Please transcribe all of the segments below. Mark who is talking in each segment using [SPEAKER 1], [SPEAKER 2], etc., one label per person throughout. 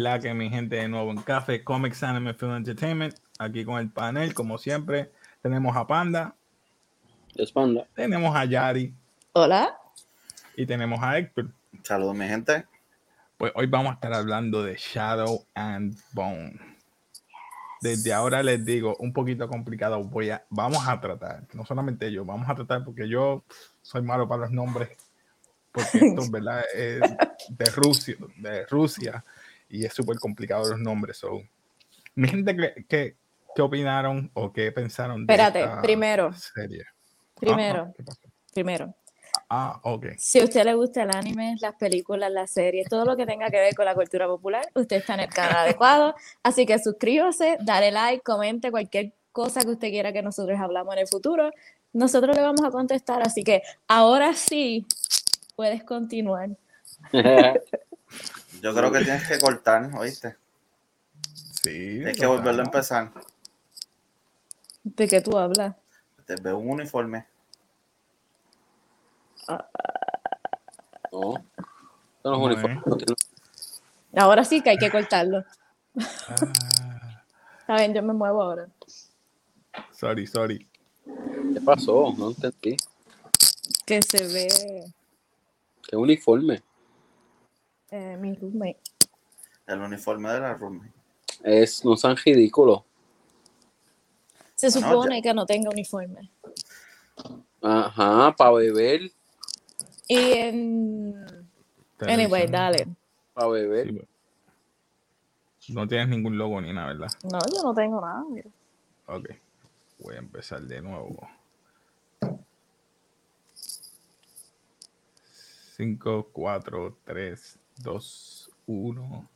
[SPEAKER 1] ¿Qué es la que mi gente de nuevo en Café Comics Anime Film Entertainment? Aquí con el panel, como siempre, tenemos a Panda.
[SPEAKER 2] Es Panda.
[SPEAKER 1] Tenemos a Yari.
[SPEAKER 3] Hola.
[SPEAKER 1] Y tenemos a Héctor.
[SPEAKER 4] Saludos, mi gente.
[SPEAKER 1] Pues hoy vamos a estar hablando de Shadow and Bone. Desde ahora les digo, un poquito complicado, voy a, vamos a tratar, no solamente yo, vamos a tratar porque yo soy malo para los nombres, porque esto, ¿verdad? Es de Rusia, de Rusia y es súper complicado los nombres. So. Mi gente, ¿qué, ¿qué, opinaron o qué pensaron
[SPEAKER 3] de Espérate, primero.
[SPEAKER 1] Serie?
[SPEAKER 3] Primero. primero.
[SPEAKER 1] Ah, ok.
[SPEAKER 3] Si a usted le gusta el anime, las películas, las series, todo lo que tenga que ver con la cultura popular, usted está en el canal adecuado. Así que suscríbase, dale like, comente cualquier cosa que usted quiera que nosotros hablamos en el futuro. Nosotros le vamos a contestar. Así que ahora sí, puedes continuar.
[SPEAKER 4] Yo creo que tienes que cortar, ¿oíste?
[SPEAKER 1] Sí.
[SPEAKER 4] Hay que volverlo a empezar.
[SPEAKER 3] ¿De qué tú hablas?
[SPEAKER 4] Te veo un uniforme.
[SPEAKER 2] No. no es uniforme.
[SPEAKER 3] Ahora sí que hay que cortarlo. Ah. Está bien, yo me muevo ahora.
[SPEAKER 1] Sorry, sorry.
[SPEAKER 2] ¿Qué pasó? No entendí.
[SPEAKER 3] Que se ve.
[SPEAKER 2] ¿Qué uniforme?
[SPEAKER 3] Eh, mi roommate.
[SPEAKER 4] El uniforme de la roommate.
[SPEAKER 2] Es, no sean ridículos.
[SPEAKER 3] Se supone que no tenga uniforme.
[SPEAKER 2] Ajá, para beber.
[SPEAKER 3] Y en. Anyway, dale.
[SPEAKER 2] Para beber.
[SPEAKER 1] No tienes ningún logo ni nada, ¿verdad?
[SPEAKER 3] No, yo no tengo nada, mira.
[SPEAKER 1] Ok. Voy a empezar de nuevo. 5, 4, 3, 2, 1.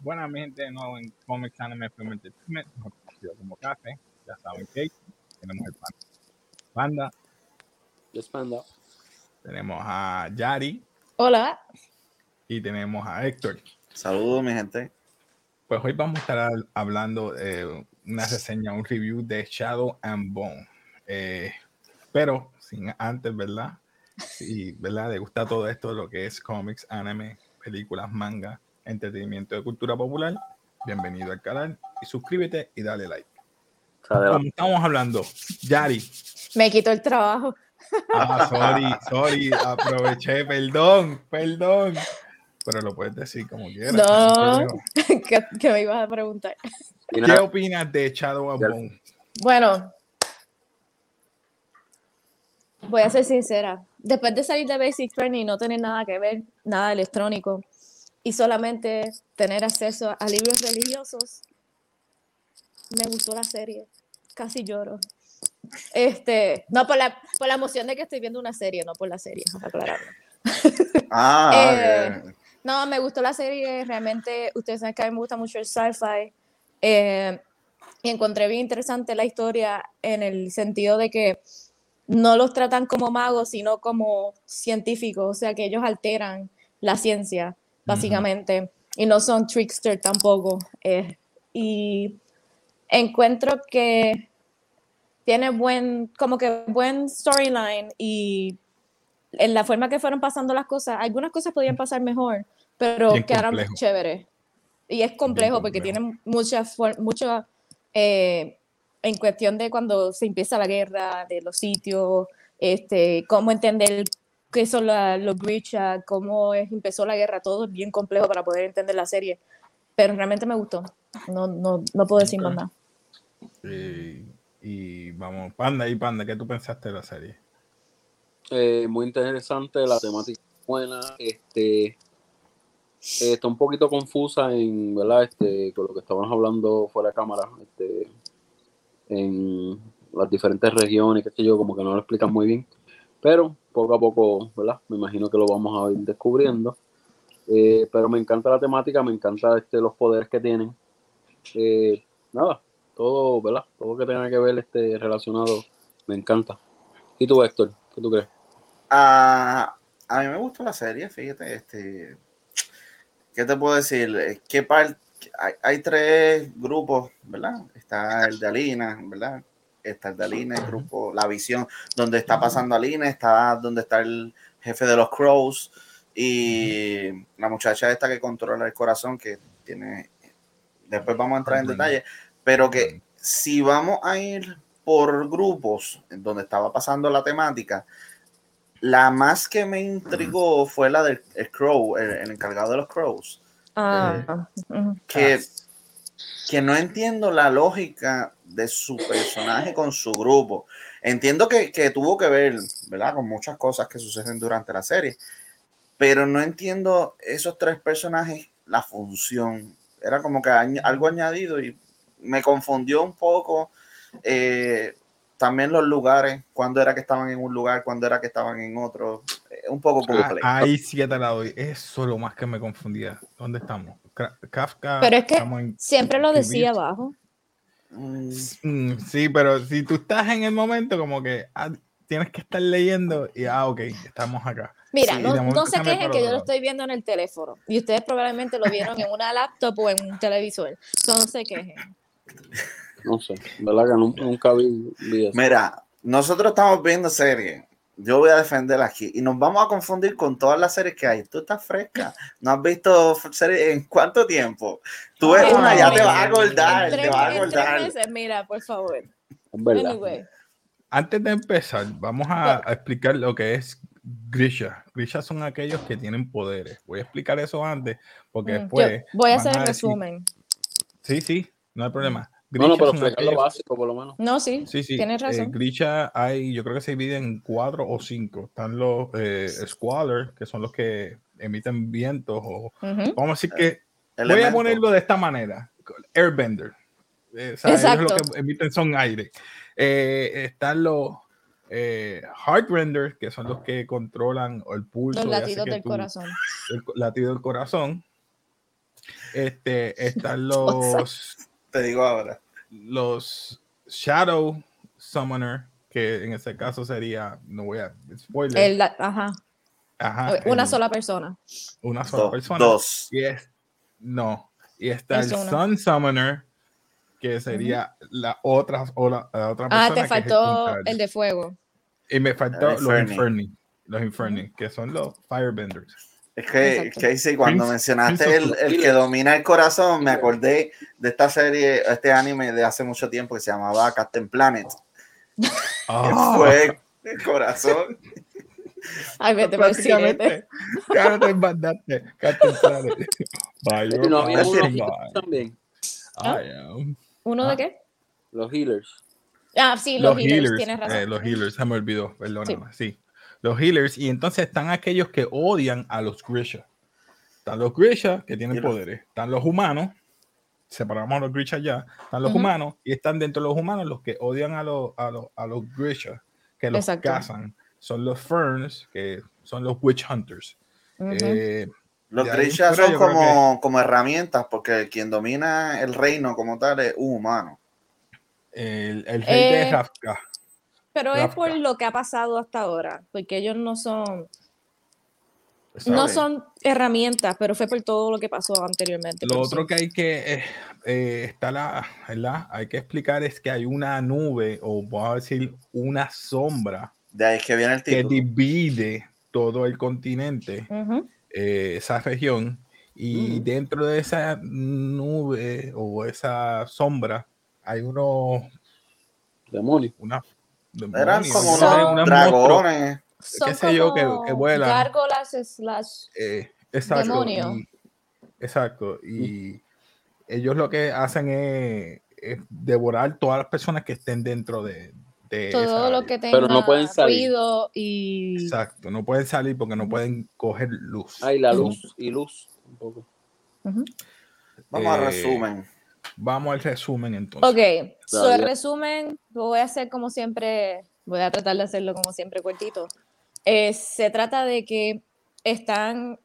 [SPEAKER 1] Buenas, mi gente, de nuevo en Comics Anime Film Entertainment, conocido como Café. Ya saben que tenemos el pan. Banda, tenemos a Yari.
[SPEAKER 3] Hola.
[SPEAKER 1] Y tenemos a Héctor.
[SPEAKER 4] Saludos, mi gente.
[SPEAKER 1] Pues hoy vamos a estar hablando de una reseña, un review de Shadow and Bone. Eh, pero sin antes, ¿verdad? Si, ¿verdad? Le gusta todo esto, lo que es cómics, anime, películas, manga, entretenimiento de cultura popular, bienvenido al canal y suscríbete y dale like. Como estamos hablando, Yari.
[SPEAKER 3] Me quito el trabajo.
[SPEAKER 1] Ah, sorry, sorry, aproveché, perdón, perdón. Pero lo puedes decir como quieras.
[SPEAKER 3] No, ¿Qué, me ibas a preguntar.
[SPEAKER 1] ¿Qué opinas de Shadow of Bone?
[SPEAKER 3] Bueno, voy a ser sincera. Después de salir de Basic Training y no tener nada que ver, nada electrónico, y solamente tener acceso a libros religiosos, me gustó la serie. Casi lloro. Este, no por la, por la emoción de que estoy viendo una serie, no por la serie, aclararlo.
[SPEAKER 4] Ah,
[SPEAKER 3] eh, no, me gustó la serie, realmente, ustedes saben que a mí me gusta mucho el sci-fi, eh, y encontré bien interesante la historia en el sentido de que no los tratan como magos, sino como científicos, o sea que ellos alteran la ciencia, básicamente, y no son trickster tampoco. Eh, y encuentro que tiene buen, como que buen storyline y en la forma que fueron pasando las cosas, algunas cosas podían pasar mejor, pero quedaron chéveres. Y es complejo, porque tiene muchas, muchas, eh, en cuestión de cuando se empieza la guerra, de los sitios, este, cómo entender qué son los Grisha, cómo empezó la guerra, todo es bien complejo para poder entender la serie. Pero realmente me gustó. No, no, no puedo decir más nada.
[SPEAKER 1] Y vamos, Panda y Panda, ¿qué tú pensaste de la serie?
[SPEAKER 2] Eh, muy interesante, la temática buena, este eh, está un poquito confusa en, ¿verdad? Este, con lo que estábamos hablando fuera de cámara, este, en las diferentes regiones, qué sé yo, como que no lo explican muy bien, pero poco a poco, ¿verdad? Me imagino que lo vamos a ir descubriendo. Eh, pero me encanta la temática, me encanta este, los poderes que tienen. nada, todo, ¿verdad? Todo que tenga que ver este relacionado me encanta. ¿Y tú, Héctor? ¿Qué tú crees?
[SPEAKER 4] Ah, a mí me gustó la serie, fíjate, este, ¿qué te puedo decir? ¿Qué parte? Hay, hay tres grupos, ¿verdad? Está el de Alina, ¿verdad? Está el de Alina, el grupo La Visión, donde está pasando Alina, está donde está el jefe de los Crows y la muchacha esta que controla el corazón, que tiene, después vamos a entrar en detalle, pero que si vamos a ir por grupos donde estaba pasando la temática, la más que me intrigó fue la del el Crow, el, el encargado de los Crows.
[SPEAKER 3] Ah.
[SPEAKER 4] Que, que no entiendo la lógica de su personaje con su grupo. Entiendo que, que tuvo que ver, ¿verdad? Con muchas cosas que suceden durante la serie, pero no entiendo esos tres personajes, la función. Era como que algo añadido y me confundió un poco. eh, también los lugares, cuándo era que estaban en un lugar, cuándo era que estaban en otro. eh, un poco
[SPEAKER 1] Ah,
[SPEAKER 4] complejo.
[SPEAKER 1] ahí sí que te la doy. Eso es lo más que me confundía. ¿Dónde estamos? Kafka.
[SPEAKER 3] Pero es que
[SPEAKER 1] en-
[SPEAKER 3] Siempre lo decía abajo.
[SPEAKER 4] Mm,
[SPEAKER 1] Mm, Sí, pero si tú estás en el momento, como que ah, tienes que estar leyendo y ah, ok, estamos acá.
[SPEAKER 3] Mira,
[SPEAKER 4] Sí,
[SPEAKER 3] no, no se quejen que yo lo estoy viendo en el teléfono y ustedes probablemente lo vieron en una laptop o en un televisor. So, no se quejen.
[SPEAKER 2] No sé, ¿verdad que nunca, nunca vi, vi eso?
[SPEAKER 4] Mira, nosotros estamos viendo series. Yo voy a defender aquí y nos vamos a confundir con todas las series que hay. Tú estás fresca. ¿No has visto series en cuánto tiempo? Tú ves una, ya
[SPEAKER 3] no.
[SPEAKER 4] te vas a acordar,
[SPEAKER 3] En
[SPEAKER 4] te
[SPEAKER 3] tres,
[SPEAKER 4] vas a
[SPEAKER 3] en tres
[SPEAKER 4] acordar.
[SPEAKER 3] meses, mira, por favor. Anyway.
[SPEAKER 1] Antes de empezar, vamos a, a explicar lo que es Grisha. Grisha son aquellos que tienen poderes. Voy a explicar eso antes, porque
[SPEAKER 3] Mm,
[SPEAKER 1] después.
[SPEAKER 3] yo voy a hacer el
[SPEAKER 1] decir-
[SPEAKER 3] resumen.
[SPEAKER 1] Sí, sí, no hay problema.
[SPEAKER 2] No, no, pero explicar lo básico por lo menos.
[SPEAKER 3] No, sí,
[SPEAKER 1] Sí, sí.
[SPEAKER 3] tienes
[SPEAKER 1] eh,
[SPEAKER 3] razón.
[SPEAKER 1] Grisha hay, yo creo que se divide en cuatro o cinco. Están los eh, que son los que emiten vientos o vamos a decir que voy a ponerlo de esta manera. Airbender. Eh, o sea, ellos lo
[SPEAKER 3] Exacto.
[SPEAKER 1] que emiten son aire. Eh, están los eh, Heartrender, que son los que controlan el pulso.
[SPEAKER 3] Los latidos del
[SPEAKER 1] tú-
[SPEAKER 3] corazón.
[SPEAKER 1] El latido del corazón. Este, están los,
[SPEAKER 4] Te digo ahora.
[SPEAKER 1] los Shadow Summoner, que en ese caso sería, no voy a spoiler.
[SPEAKER 3] El la- ajá.
[SPEAKER 1] Ajá,
[SPEAKER 3] Una
[SPEAKER 1] el-
[SPEAKER 3] sola persona.
[SPEAKER 1] una sola
[SPEAKER 4] Do-
[SPEAKER 1] persona.
[SPEAKER 4] dos.
[SPEAKER 1] Y es, no. Y está
[SPEAKER 3] Es
[SPEAKER 1] el
[SPEAKER 3] una.
[SPEAKER 1] Sun Summoner, que sería la otra, o la, la otra persona.
[SPEAKER 3] Ah, te faltó el de fuego.
[SPEAKER 1] Y me faltó los
[SPEAKER 4] Inferni.
[SPEAKER 1] Inferni. Los Inferni, que son los Firebenders.
[SPEAKER 4] Es que. Casey, cuando
[SPEAKER 1] Prince-
[SPEAKER 4] mencionaste
[SPEAKER 1] Prince
[SPEAKER 4] el, el que domina el corazón, me acordé de esta serie, este anime de hace mucho tiempo que se llamaba Captain Planet. que
[SPEAKER 1] Ah,
[SPEAKER 4] Fue el corazón.
[SPEAKER 3] Ay, vete por el.
[SPEAKER 1] Claro, te mandaste. Captain Planet. By
[SPEAKER 2] Y
[SPEAKER 1] your
[SPEAKER 2] no había
[SPEAKER 1] power,
[SPEAKER 2] unos
[SPEAKER 1] by-
[SPEAKER 2] healers también.
[SPEAKER 1] I am.
[SPEAKER 3] ¿Uno
[SPEAKER 1] Ah.
[SPEAKER 3] de qué?
[SPEAKER 2] Los healers.
[SPEAKER 3] Ah, sí, los,
[SPEAKER 1] Los
[SPEAKER 3] healers,
[SPEAKER 1] healers,
[SPEAKER 3] tienes razón.
[SPEAKER 1] eh, los healers, se me olvidó, perdóname, sí. Los healers, y entonces están aquellos que odian a los Grisha. Están los Grisha que tienen poderes. Están los humanos, separamos a los Grisha ya. Están los humanos, y están dentro de los humanos los que odian a los, a los, a los Grisha, que los
[SPEAKER 3] Exacto.
[SPEAKER 1] cazan. Son los Ferns, que son los Witch Hunters. Eh,
[SPEAKER 4] Los
[SPEAKER 1] fuera
[SPEAKER 4] son como, como herramientas, porque quien domina el reino como tal es un humano.
[SPEAKER 1] el, el rey de
[SPEAKER 3] Eh,
[SPEAKER 1] Rafka.
[SPEAKER 3] Pero es por lo que ha pasado hasta ahora, porque ellos no son, no son herramientas, pero fue por todo lo que pasó anteriormente.
[SPEAKER 1] Lo otro que hay que eh, eh, está la, ¿verdad? Hay que explicar es que hay una nube, o vamos a decir, una sombra
[SPEAKER 4] De ahí es que viene el
[SPEAKER 1] que divide todo el continente, eh, esa región, y
[SPEAKER 2] Mm.
[SPEAKER 1] dentro de esa nube o esa sombra hay unos,
[SPEAKER 2] Demonios.
[SPEAKER 1] una,
[SPEAKER 4] Eran como
[SPEAKER 1] no unos
[SPEAKER 4] dragones.
[SPEAKER 1] Qué sé yo, que- vuelan.
[SPEAKER 3] Gárgolas slash.
[SPEAKER 1] Eh, exacto.
[SPEAKER 3] Demonio.
[SPEAKER 1] y- exacto. Y ellos lo que hacen es, es devorar todas las personas que estén dentro de, de esa
[SPEAKER 3] Todo lo
[SPEAKER 1] área.
[SPEAKER 3] que tenga
[SPEAKER 2] Pero no pueden salir.
[SPEAKER 3] ruido y
[SPEAKER 1] Exacto. No pueden salir porque no pueden coger luz.
[SPEAKER 2] Ay, la luz y luz. Un poco.
[SPEAKER 4] Vamos a
[SPEAKER 1] Eh,
[SPEAKER 4] resumen.
[SPEAKER 1] Vamos al resumen entonces.
[SPEAKER 3] Ok, so el resumen lo voy a hacer como siempre, voy a tratar de hacerlo como siempre cortito. Eh, se trata de que están,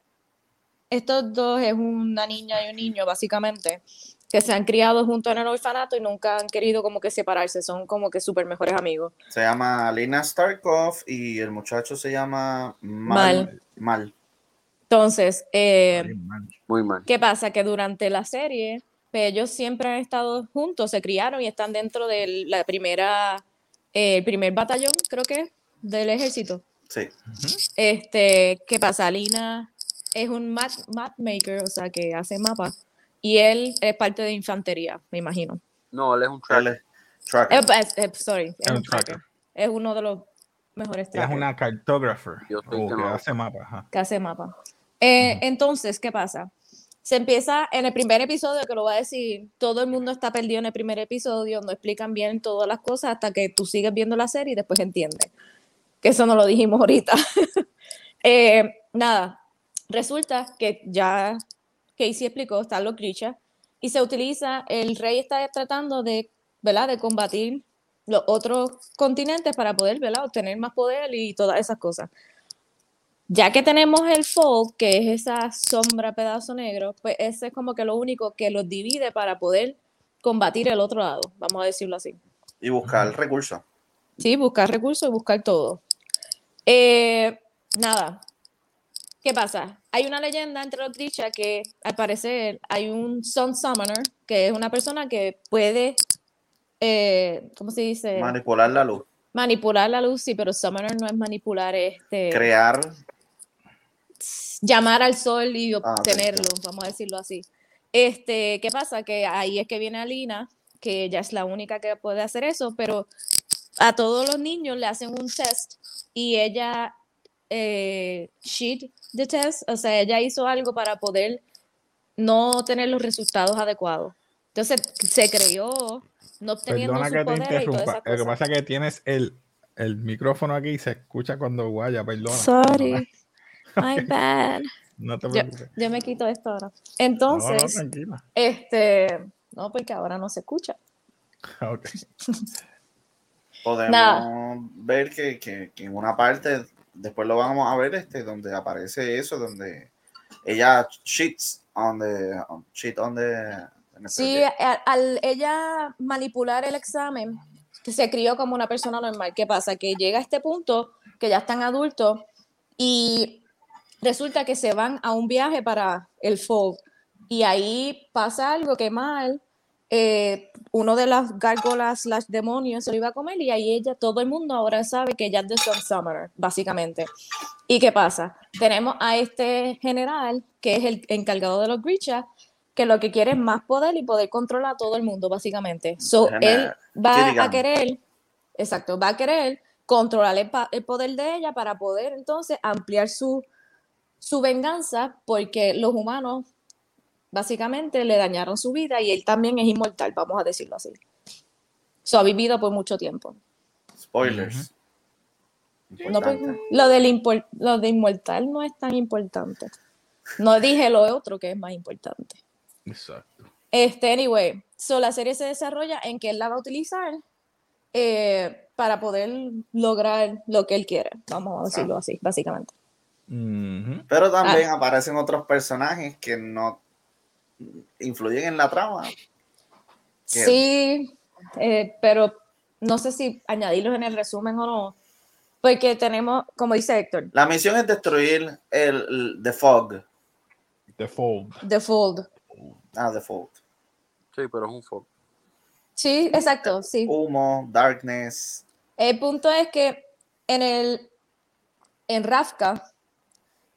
[SPEAKER 3] estos dos es una niña y un niño básicamente, que se han criado juntos en el orfanato y nunca han querido como que separarse, son como que súper mejores amigos.
[SPEAKER 4] Se llama Lina Starkov y el muchacho se llama Mal.
[SPEAKER 3] Mal.
[SPEAKER 4] Mal.
[SPEAKER 3] Entonces, eh,
[SPEAKER 1] Bien mal.
[SPEAKER 2] Muy mal.
[SPEAKER 3] ¿qué pasa? Que durante la serie, pues, ellos siempre han estado juntos, se criaron y están dentro de la primera, eh, el primer batallón, creo que, del ejército.
[SPEAKER 4] Sí.
[SPEAKER 3] Este, ¿qué pasa? Lina es un map, map maker, o sea, que hace mapas, y él es parte de infantería, me imagino.
[SPEAKER 2] No, él es un tracker.
[SPEAKER 4] tracker.
[SPEAKER 3] Eh, pues, eh, sorry, es,
[SPEAKER 1] Es
[SPEAKER 3] un tracker.
[SPEAKER 1] tracker.
[SPEAKER 3] Es uno de los mejores
[SPEAKER 1] Ella es
[SPEAKER 3] trackers
[SPEAKER 1] una cartographer
[SPEAKER 2] Yo estoy
[SPEAKER 1] o
[SPEAKER 2] que
[SPEAKER 1] que
[SPEAKER 2] no.
[SPEAKER 1] hace mapas.
[SPEAKER 3] que hace mapas. Eh, Entonces, ¿qué pasa? Se empieza en el primer episodio, que lo voy a decir, todo el mundo está perdido en el primer episodio, no explican bien todas las cosas hasta que tú sigues viendo la serie y después entiendes. Que eso no lo dijimos ahorita. Eh, nada, resulta que ya Casey explicó, están los Grisha, y se utiliza, el rey está tratando de, ¿verdad? De combatir los otros continentes para poder, ¿verdad? Obtener más poder y todas esas cosas. Ya que tenemos el fog, que es esa sombra pedazo negro, pues ese es como que lo único que los divide para poder combatir el otro lado, vamos a decirlo así.
[SPEAKER 4] Y buscar recursos.
[SPEAKER 3] Sí, buscar recursos y buscar todo. Eh, nada. ¿Qué pasa? Hay una leyenda entre los Grisha que al parecer hay un Sun Summoner, que es una persona que puede, eh, ¿cómo se dice?
[SPEAKER 4] Manipular la luz.
[SPEAKER 3] Manipular la luz, sí, pero Summoner no es manipular, este,
[SPEAKER 4] Crear.
[SPEAKER 3] Llamar al sol y
[SPEAKER 4] Ah,
[SPEAKER 3] obtenerlo, vamos a decirlo así. Este, ¿qué pasa? Que ahí es que viene Alina, que ella es la única que puede hacer eso, pero a todos los niños le hacen un test y ella eh, cheat the test, o sea, ella hizo algo para poder no tener los resultados adecuados. Entonces se creyó no obteniendo
[SPEAKER 1] Perdona que te interrumpa. Lo que pasa es que tienes el, el micrófono aquí y se escucha cuando guaya, perdona.
[SPEAKER 3] Sorry, my bad.
[SPEAKER 1] No te
[SPEAKER 3] Yo,
[SPEAKER 1] preocupes.
[SPEAKER 3] yo me quito esto ahora.
[SPEAKER 1] No, no,
[SPEAKER 3] Entonces,
[SPEAKER 1] tranquila.
[SPEAKER 3] este, no, porque ahora no se escucha.
[SPEAKER 1] Ok.
[SPEAKER 4] Podemos
[SPEAKER 3] Nada.
[SPEAKER 4] ver que, que- que en una parte, después lo vamos a ver, este, donde aparece eso, donde ella cheats on the, on- cheat on the,
[SPEAKER 3] Sí,
[SPEAKER 4] proyecto.
[SPEAKER 3] a- al ella manipular el examen, que se crió como una persona normal. ¿Qué pasa? Que llega a este punto, que ya están adultos, y resulta que se van a un viaje para el FOG. Y ahí pasa algo que mal, eh, uno de las gárgolas slash demonios se lo iba a comer, y ahí ella, todo el mundo ahora sabe que ella es de Sun Summoner, básicamente. ¿Y qué pasa? Tenemos a este general, que es el encargado de los Grisha, que lo que quiere es más poder y poder controlar a todo el mundo, básicamente. So, él va a querer, exacto, va a querer controlar el poder de ella para poder entonces ampliar su, su venganza, porque los humanos básicamente le dañaron su vida y él también es inmortal, vamos a decirlo así. So, ha vivido por mucho tiempo.
[SPEAKER 4] Spoilers.
[SPEAKER 3] No, pues, lo, del impor- lo de inmortal no es tan importante. No dije lo otro que es más importante.
[SPEAKER 1] Exacto.
[SPEAKER 3] Este, anyway, so la serie se desarrolla en que él la va a utilizar eh, para poder lograr lo que él quiere, vamos a decirlo así, básicamente.
[SPEAKER 4] Pero también
[SPEAKER 3] Ah.
[SPEAKER 4] aparecen otros personajes que no influyen en la trama.
[SPEAKER 3] Sí, eh, pero no sé si añadirlos en el resumen o no, porque tenemos, como dice Héctor,
[SPEAKER 4] La misión es destruir el, el The Fog.
[SPEAKER 1] The Fold.
[SPEAKER 3] The Fold.
[SPEAKER 4] Ah, The Fog.
[SPEAKER 2] Sí, pero es un foco.
[SPEAKER 3] Sí, exacto, sí.
[SPEAKER 4] Humo, darkness.
[SPEAKER 3] El punto es que en el en Rafka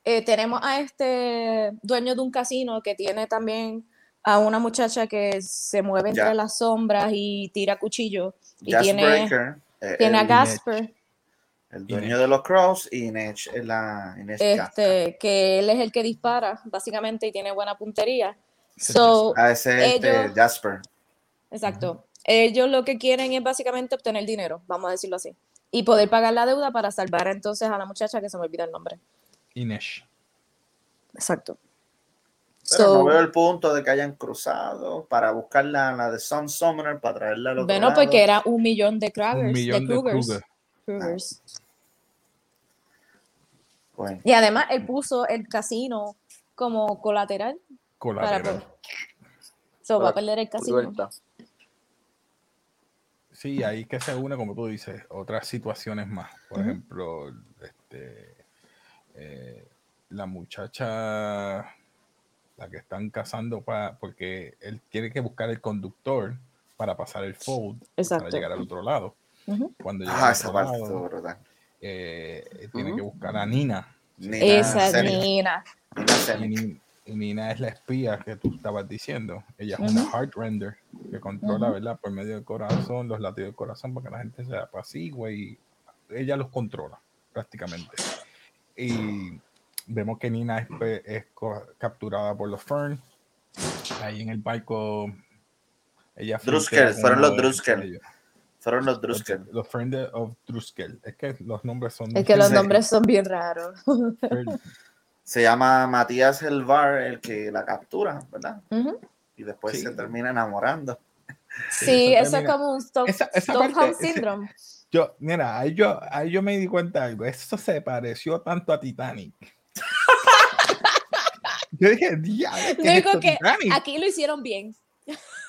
[SPEAKER 3] eh, tenemos a este dueño de un casino que tiene también a una muchacha que se mueve entre las sombras y tira cuchillo y tiene,
[SPEAKER 4] Breaker. eh,
[SPEAKER 3] tiene a
[SPEAKER 4] el,
[SPEAKER 3] Gasper,
[SPEAKER 4] el dueño de los Crows y Inech es la Inech Kafka.
[SPEAKER 3] este, que él es el que dispara básicamente y tiene buena puntería. So,
[SPEAKER 4] Ah, ese es este,
[SPEAKER 3] ellos-
[SPEAKER 4] Jasper.
[SPEAKER 3] Exacto. Ellos lo que quieren es básicamente obtener dinero, vamos a decirlo así, y poder pagar la deuda para salvar entonces a la muchacha que se me olvida el nombre.
[SPEAKER 1] Inesh.
[SPEAKER 3] Exacto.
[SPEAKER 4] Pero
[SPEAKER 3] So,
[SPEAKER 4] no veo el punto de que hayan cruzado para buscar la, la de Sun Summoner para traerla al otro
[SPEAKER 3] bueno,
[SPEAKER 4] lado.
[SPEAKER 3] porque era un millón de Kragers,
[SPEAKER 1] Un millón de
[SPEAKER 3] Krugers,
[SPEAKER 1] Kruger.
[SPEAKER 3] Krugers.
[SPEAKER 4] Bueno,
[SPEAKER 3] Y además él puso el casino como colateral para
[SPEAKER 1] Colateral.
[SPEAKER 3] So, va a
[SPEAKER 2] Para-
[SPEAKER 3] perder el casino.
[SPEAKER 2] libertad.
[SPEAKER 1] Sí, ahí que se une, como tú dices, otras situaciones más. Por ejemplo, este, eh, la muchacha, la que están cazando para, porque él tiene que buscar el conductor para pasar el fold para llegar al otro lado. Cuando llega
[SPEAKER 4] Ah, esa parte
[SPEAKER 1] lado,
[SPEAKER 4] brutal.
[SPEAKER 1] eh, tiene que buscar a Nina.
[SPEAKER 4] Nina
[SPEAKER 3] Esa
[SPEAKER 4] Senic,
[SPEAKER 3] Nina.
[SPEAKER 4] Nina
[SPEAKER 1] Y Nina es la espía que tú estabas diciendo. Ella es una heart render que controla. ¿verdad? Por medio del corazón, los latidos del corazón, para que la gente se apacigüe y ella los controla prácticamente. Y vemos que Nina es, pe- es co- capturada por los Fern. Ahí en el barco. Ella
[SPEAKER 4] Druskel, fueron los Druskel. Fueron los Druskel.
[SPEAKER 1] los Fern de- of Druskel. Es que los nombres son.
[SPEAKER 3] Es que los nombres son bien raros.
[SPEAKER 4] Se llama Matías Elvar, el que la captura, ¿verdad? Y después
[SPEAKER 1] Sí.
[SPEAKER 4] se termina enamorando.
[SPEAKER 3] Sí,
[SPEAKER 1] eso
[SPEAKER 3] es como un Stock-
[SPEAKER 1] Esa- esa
[SPEAKER 3] Stockholm
[SPEAKER 1] parte- ese-
[SPEAKER 3] Syndrome.
[SPEAKER 1] Yo, mira, ahí yo, ahí yo me di cuenta de algo. Eso se pareció tanto a Titanic. yo dije, diablo, ¿qué es
[SPEAKER 3] que
[SPEAKER 1] Titanic?"
[SPEAKER 3] aquí lo hicieron bien.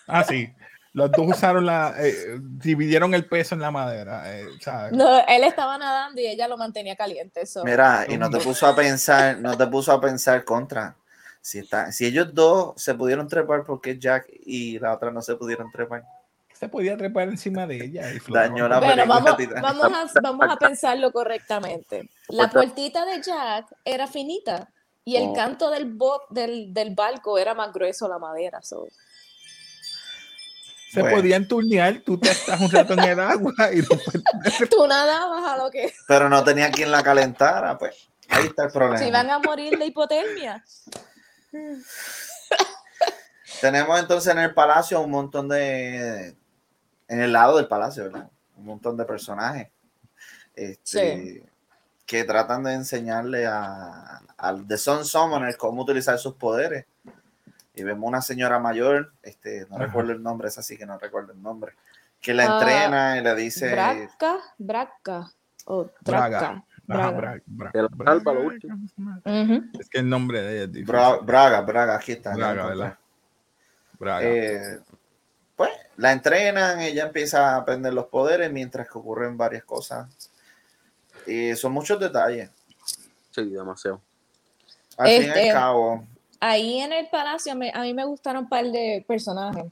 [SPEAKER 1] Ah, sí. Los dos usaron la, eh, dividieron el peso en la madera. eh, ¿sabes?
[SPEAKER 3] No, él estaba nadando y ella lo mantenía caliente. Eso.
[SPEAKER 4] Mira, y no te puso a pensar, no te puso a pensar contra. Si, está, si ellos dos se pudieron trepar, porque Jack y la otra no se pudieron trepar?
[SPEAKER 1] Se podía trepar encima de ella y.
[SPEAKER 4] Dañó la
[SPEAKER 3] Bueno, vamos, vamos, a, vamos a pensarlo correctamente. La puertita de Jack era finita y el
[SPEAKER 2] Oh.
[SPEAKER 3] canto del, bo- del, del barco era más grueso la madera. so.
[SPEAKER 1] Se
[SPEAKER 4] Bueno.
[SPEAKER 1] podían turnear, tú te estás un rato en el agua y después
[SPEAKER 3] Tú nadabas a lo que
[SPEAKER 4] Pero no tenía quien la calentara, pues. Ahí está el problema.
[SPEAKER 3] se iban a morir de hipotermia.
[SPEAKER 4] Tenemos entonces en el palacio un montón de. En el lado del palacio, ¿verdad? Un montón de personajes. Este, Que tratan de enseñarle a, al The Sun Summoner cómo utilizar sus poderes. Y vemos una señora mayor, este, no
[SPEAKER 1] Ajá.
[SPEAKER 4] recuerdo el nombre, es así que no recuerdo el nombre, que la
[SPEAKER 3] Ah,
[SPEAKER 4] entrena y le dice.
[SPEAKER 3] Braca, Braca o
[SPEAKER 1] Braga. Ajá,
[SPEAKER 3] Braga.
[SPEAKER 1] Braga.
[SPEAKER 3] Ujú.
[SPEAKER 1] Es que el nombre de ella es
[SPEAKER 4] Braga, Braga, aquí está.
[SPEAKER 1] Braga. ¿verdad? Braga.
[SPEAKER 4] Eh, la entrenan, ella empieza a aprender los poderes mientras que ocurren varias cosas. Y son muchos detalles.
[SPEAKER 2] Sí, demasiado.
[SPEAKER 4] Al fin y
[SPEAKER 3] Este-
[SPEAKER 4] al cabo,
[SPEAKER 3] Ahí en el palacio me- a mí me gustaron un par de personajes.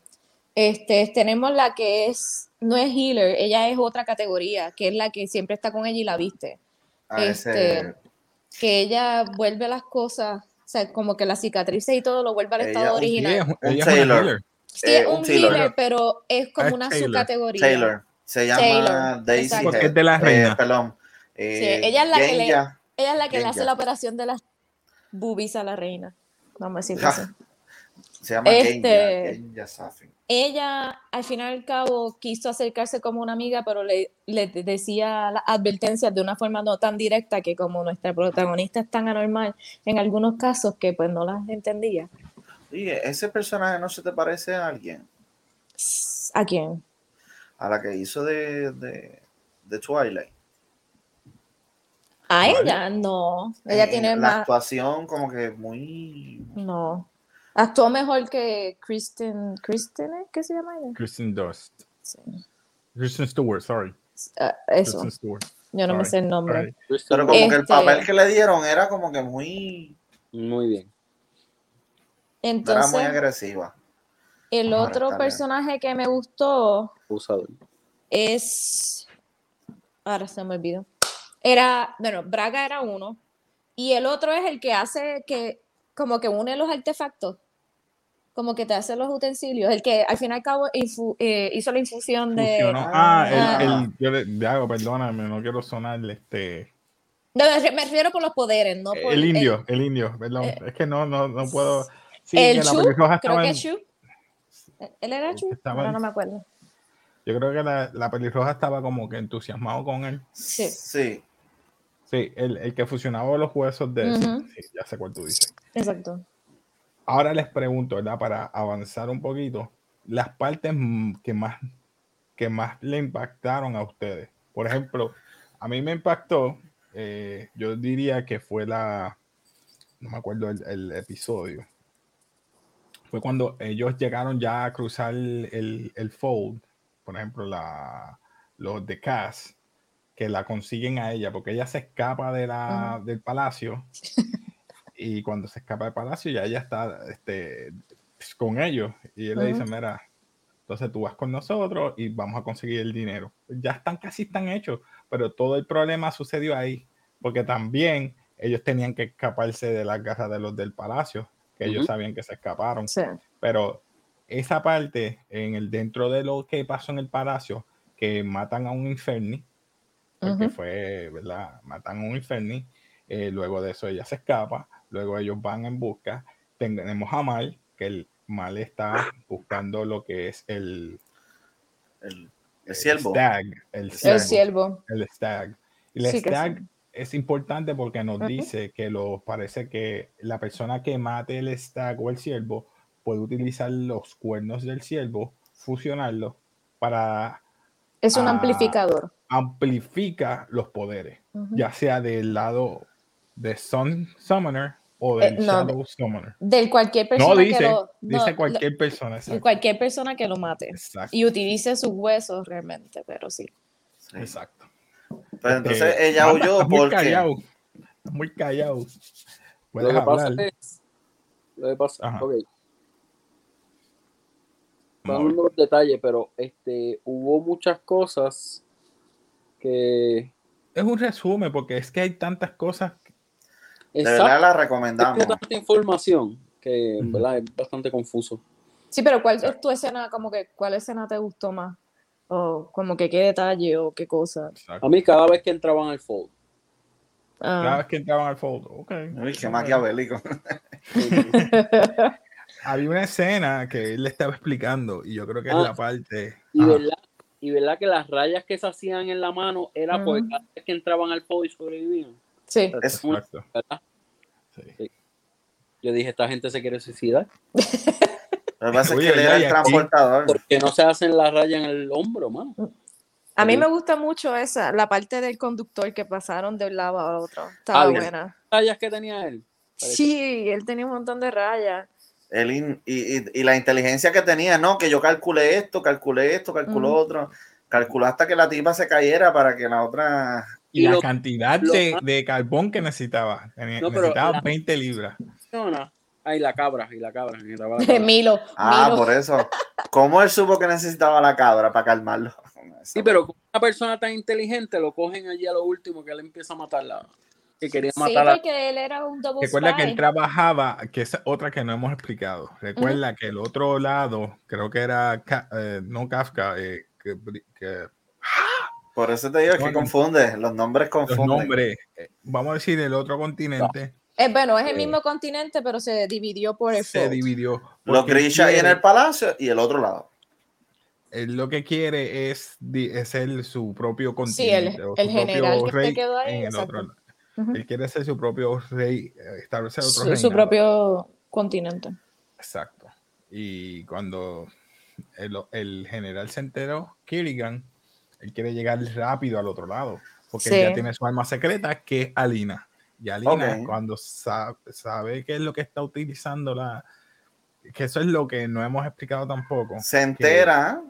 [SPEAKER 3] Este, tenemos la que es, no es healer, ella es otra categoría, que es la que siempre está con ella y la viste.
[SPEAKER 4] a ese-
[SPEAKER 3] este, Que ella vuelve las cosas, o sea, como que las cicatrices y todo lo vuelve al
[SPEAKER 4] Ella-
[SPEAKER 3] estado
[SPEAKER 1] Sí,
[SPEAKER 3] original.
[SPEAKER 1] ella es healer.
[SPEAKER 3] Sí,
[SPEAKER 4] eh,
[SPEAKER 3] es
[SPEAKER 4] un
[SPEAKER 3] un
[SPEAKER 4] Taylor.
[SPEAKER 3] healer, pero es como
[SPEAKER 1] Es
[SPEAKER 3] una
[SPEAKER 1] Taylor.
[SPEAKER 3] subcategoría.
[SPEAKER 4] Taylor se llama
[SPEAKER 3] Taylor,
[SPEAKER 4] Daisy.
[SPEAKER 1] Porque es de la
[SPEAKER 4] Eh,
[SPEAKER 1] reina.
[SPEAKER 4] perdón. eh,
[SPEAKER 3] ella es la que le-. Ella es la que le hace la operación de las boobies a la reina. Vamos a decirlo así.
[SPEAKER 4] Se llama
[SPEAKER 3] Este-.
[SPEAKER 4] Genya Safin.
[SPEAKER 3] ella al fin y al cabo quiso acercarse como una amiga, pero le, le decía las advertencias de una forma no tan directa que como nuestra protagonista es tan anormal en algunos casos que pues no las entendía.
[SPEAKER 4] Oye, ese personaje no se te parece a alguien,
[SPEAKER 3] ¿A quién?
[SPEAKER 4] a la que hizo de, de, de Twilight.
[SPEAKER 3] A
[SPEAKER 1] Vale.
[SPEAKER 3] ella no. Ella
[SPEAKER 4] Eh,
[SPEAKER 3] tiene
[SPEAKER 4] la
[SPEAKER 3] más.
[SPEAKER 4] actuación como que muy
[SPEAKER 3] No. Actuó mejor que Kristen. ¿Kristen? ¿eh? ¿Qué se llama ella?
[SPEAKER 1] Kristen Dust.
[SPEAKER 3] Sí.
[SPEAKER 1] Kristen Stewart, sorry.
[SPEAKER 3] Ah, eso.
[SPEAKER 1] Kristen Stewart.
[SPEAKER 3] Yo no me sé el nombre.
[SPEAKER 1] Sorry.
[SPEAKER 4] Pero como que el
[SPEAKER 3] Este-
[SPEAKER 4] papel que le dieron era como que muy,
[SPEAKER 2] Muy bien.
[SPEAKER 4] No era muy
[SPEAKER 3] Entonces,
[SPEAKER 4] agresiva.
[SPEAKER 3] el
[SPEAKER 4] Ahora
[SPEAKER 3] otro
[SPEAKER 4] está bien.
[SPEAKER 3] personaje que me gustó
[SPEAKER 2] Usador.
[SPEAKER 3] es. Ahora se me olvidó. Era, bueno, Braga era uno. Y el otro es el que hace que, como que une los artefactos. Como que te hace los utensilios. El que al fin y al cabo infu- eh, hizo la infusión de.
[SPEAKER 1] Funcionó. Ah,
[SPEAKER 3] Ah.
[SPEAKER 1] el, el, yo le, hago, perdóname, no quiero sonarle este.
[SPEAKER 3] No, me re- me refiero por los poderes, no por.
[SPEAKER 1] El indio, el indio, perdón.
[SPEAKER 3] eh,
[SPEAKER 1] es que no, no, no puedo. Sí,
[SPEAKER 3] el
[SPEAKER 1] que
[SPEAKER 3] Chu, creo
[SPEAKER 1] estaba
[SPEAKER 3] que Chu. ¿Él era Chu?
[SPEAKER 1] En-
[SPEAKER 3] no me acuerdo.
[SPEAKER 1] Yo creo que la, la pelirroja estaba como que entusiasmado con él.
[SPEAKER 3] Sí.
[SPEAKER 4] Sí.
[SPEAKER 1] Sí, el, el que fusionaba los huesos de.
[SPEAKER 3] Ujú.
[SPEAKER 1] sí, ya sé cuál tú dices.
[SPEAKER 3] Exacto.
[SPEAKER 1] Ahora les pregunto, ¿verdad? Para avanzar un poquito, las partes que más, que más le impactaron a ustedes. Por ejemplo, a mí me impactó, eh, yo diría que fue la, no me acuerdo el, el episodio, fue cuando ellos llegaron ya a cruzar el, el fold, por ejemplo, la, los de Cass, que la consiguen a ella, porque ella se escapa de la, del palacio y cuando se escapa del palacio ya ella está este, con ellos y él le dice, mira, entonces tú vas con nosotros y vamos a conseguir el dinero. Ya están casi están hechos, pero todo el problema sucedió ahí, porque también ellos tenían que escaparse de las garras de los del palacio, que ellos sabían que se escaparon.
[SPEAKER 3] Sí.
[SPEAKER 1] Pero esa parte, en el dentro de lo que pasó en el palacio, que matan a un inferni, porque fue, ¿verdad? Matan a un inferni, eh, luego de eso ella se escapa, luego ellos van en busca, tenemos a Mal, que el Mal está buscando lo que es el,
[SPEAKER 4] El, el
[SPEAKER 1] el
[SPEAKER 4] siervo.
[SPEAKER 1] stag, el
[SPEAKER 3] El
[SPEAKER 1] ciervo,
[SPEAKER 3] siervo.
[SPEAKER 1] el stag. Y el
[SPEAKER 3] Sí
[SPEAKER 1] stag. Es importante porque nos dice que lo, parece que la persona que mate el stag o el ciervo puede utilizar los cuernos del ciervo, fusionarlos para
[SPEAKER 3] Es un
[SPEAKER 1] Ah,
[SPEAKER 3] amplificador.
[SPEAKER 1] amplifica los poderes, ya sea del lado de Sun Summoner o
[SPEAKER 3] Eh,
[SPEAKER 1] del
[SPEAKER 3] no,
[SPEAKER 1] Shadow Summoner.
[SPEAKER 3] De cualquier persona
[SPEAKER 1] No dice,
[SPEAKER 3] que lo.
[SPEAKER 1] dice
[SPEAKER 3] no,
[SPEAKER 1] cualquier persona. Exacto.
[SPEAKER 3] cualquier persona que lo mate.
[SPEAKER 1] Exacto.
[SPEAKER 3] Y utilice sus huesos realmente, pero sí.
[SPEAKER 4] Sí.
[SPEAKER 1] exacto.
[SPEAKER 4] Pero entonces
[SPEAKER 1] Eh,
[SPEAKER 4] ella huyó
[SPEAKER 1] estás muy
[SPEAKER 4] porque.
[SPEAKER 1] callado. Estás muy callado.
[SPEAKER 2] Lo que pasa
[SPEAKER 1] hablar.
[SPEAKER 2] es. Lo que pasa.
[SPEAKER 1] Ajá.
[SPEAKER 2] Ok.
[SPEAKER 1] Vamos
[SPEAKER 2] los detalles, pero este, hubo muchas cosas que.
[SPEAKER 1] Es un resumen porque es que hay tantas cosas.
[SPEAKER 4] De verdad la recomendamos.
[SPEAKER 2] tiene tanta información que en
[SPEAKER 1] Ujú.
[SPEAKER 2] verdad es bastante confuso.
[SPEAKER 3] Sí, pero ¿cuál es tu escena? Como que, ¿cuál escena te gustó más? O como que qué detalle o qué cosa.
[SPEAKER 2] A mí, cada vez que entraban al fold,
[SPEAKER 3] Ah.
[SPEAKER 1] Cada vez que entraban al fold. ok.
[SPEAKER 4] Uy, qué maquiavélico.
[SPEAKER 1] Había una escena que él le estaba explicando y yo creo que es
[SPEAKER 2] Ah.
[SPEAKER 1] la parte.
[SPEAKER 2] y
[SPEAKER 1] Ajá.
[SPEAKER 2] verdad, y verdad que las rayas que se hacían en la mano era porque cada vez que entraban al fold y sobrevivían.
[SPEAKER 3] Sí.
[SPEAKER 4] Es-
[SPEAKER 2] muy-
[SPEAKER 1] Exacto.
[SPEAKER 2] Yo dije, esta gente se quiere suicidar.
[SPEAKER 4] Lo que pasa es que él era el
[SPEAKER 1] aquí-
[SPEAKER 4] transportador.
[SPEAKER 2] Porque no se hacen las rayas en el hombro, mano.
[SPEAKER 3] A mí me gusta mucho esa, la parte del conductor que pasaron de un lado a otro. Estaba
[SPEAKER 2] Ah,
[SPEAKER 3] buena.
[SPEAKER 2] Rayas que tenía él.
[SPEAKER 3] Sí, él tenía un montón de rayas.
[SPEAKER 4] Él in- y, y- y la inteligencia que tenía, no, que yo calculé esto, calculé esto, calculó otro. Calculó hasta que la tipa se cayera para que la otra.
[SPEAKER 1] Y,
[SPEAKER 2] Y
[SPEAKER 1] la
[SPEAKER 2] lo-
[SPEAKER 1] cantidad
[SPEAKER 2] lo
[SPEAKER 1] de, de carbón que necesitaba. Tenía-
[SPEAKER 2] No,
[SPEAKER 1] necesitaba
[SPEAKER 2] la-
[SPEAKER 1] 20 libras.
[SPEAKER 2] persona. Ay, la cabra, y la cabra. y la cabra.
[SPEAKER 3] Milo.
[SPEAKER 4] Ah,
[SPEAKER 3] Milo.
[SPEAKER 4] por eso. ¿Cómo él supo que necesitaba la cabra para calmarlo?
[SPEAKER 2] Sí, pero con una persona tan inteligente lo cogen allí a lo último que él empieza a matarla. Que quería
[SPEAKER 3] Sí,
[SPEAKER 2] matar a...
[SPEAKER 3] porque él era un double
[SPEAKER 1] Recuerda que él trabajaba, que es otra que no hemos explicado. Recuerda que el otro lado, creo que era Ka- eh, no Kafka, eh, que, que
[SPEAKER 4] Por eso te digo, es que confunde. Los nombres
[SPEAKER 1] los
[SPEAKER 4] confunden.
[SPEAKER 1] nombres, eh, vamos a decir el otro continente,
[SPEAKER 3] Eh, bueno, es el
[SPEAKER 1] Eh,
[SPEAKER 3] mismo continente, pero se dividió por el
[SPEAKER 1] se
[SPEAKER 3] fold.
[SPEAKER 1] dividió.
[SPEAKER 4] Los Grisha ahí en el palacio y el otro lado.
[SPEAKER 1] él lo que quiere es, es ser su propio
[SPEAKER 3] Sí,
[SPEAKER 1] continente.
[SPEAKER 3] el,
[SPEAKER 1] o
[SPEAKER 3] el general que
[SPEAKER 1] rey
[SPEAKER 3] quedó ahí.
[SPEAKER 1] en el otro lado. Él quiere ser su propio rey, establecer otro
[SPEAKER 3] Su, su propio continente.
[SPEAKER 1] Exacto. Y cuando el, el general se enteró, Kirrigan, él quiere llegar rápido al otro lado, porque él
[SPEAKER 3] Sí.
[SPEAKER 1] ya tiene su arma secreta, que es Alina. Y Alina, cuando sa- sabe qué es lo que está utilizando la... Que eso es lo que no hemos explicado tampoco.
[SPEAKER 4] Se entera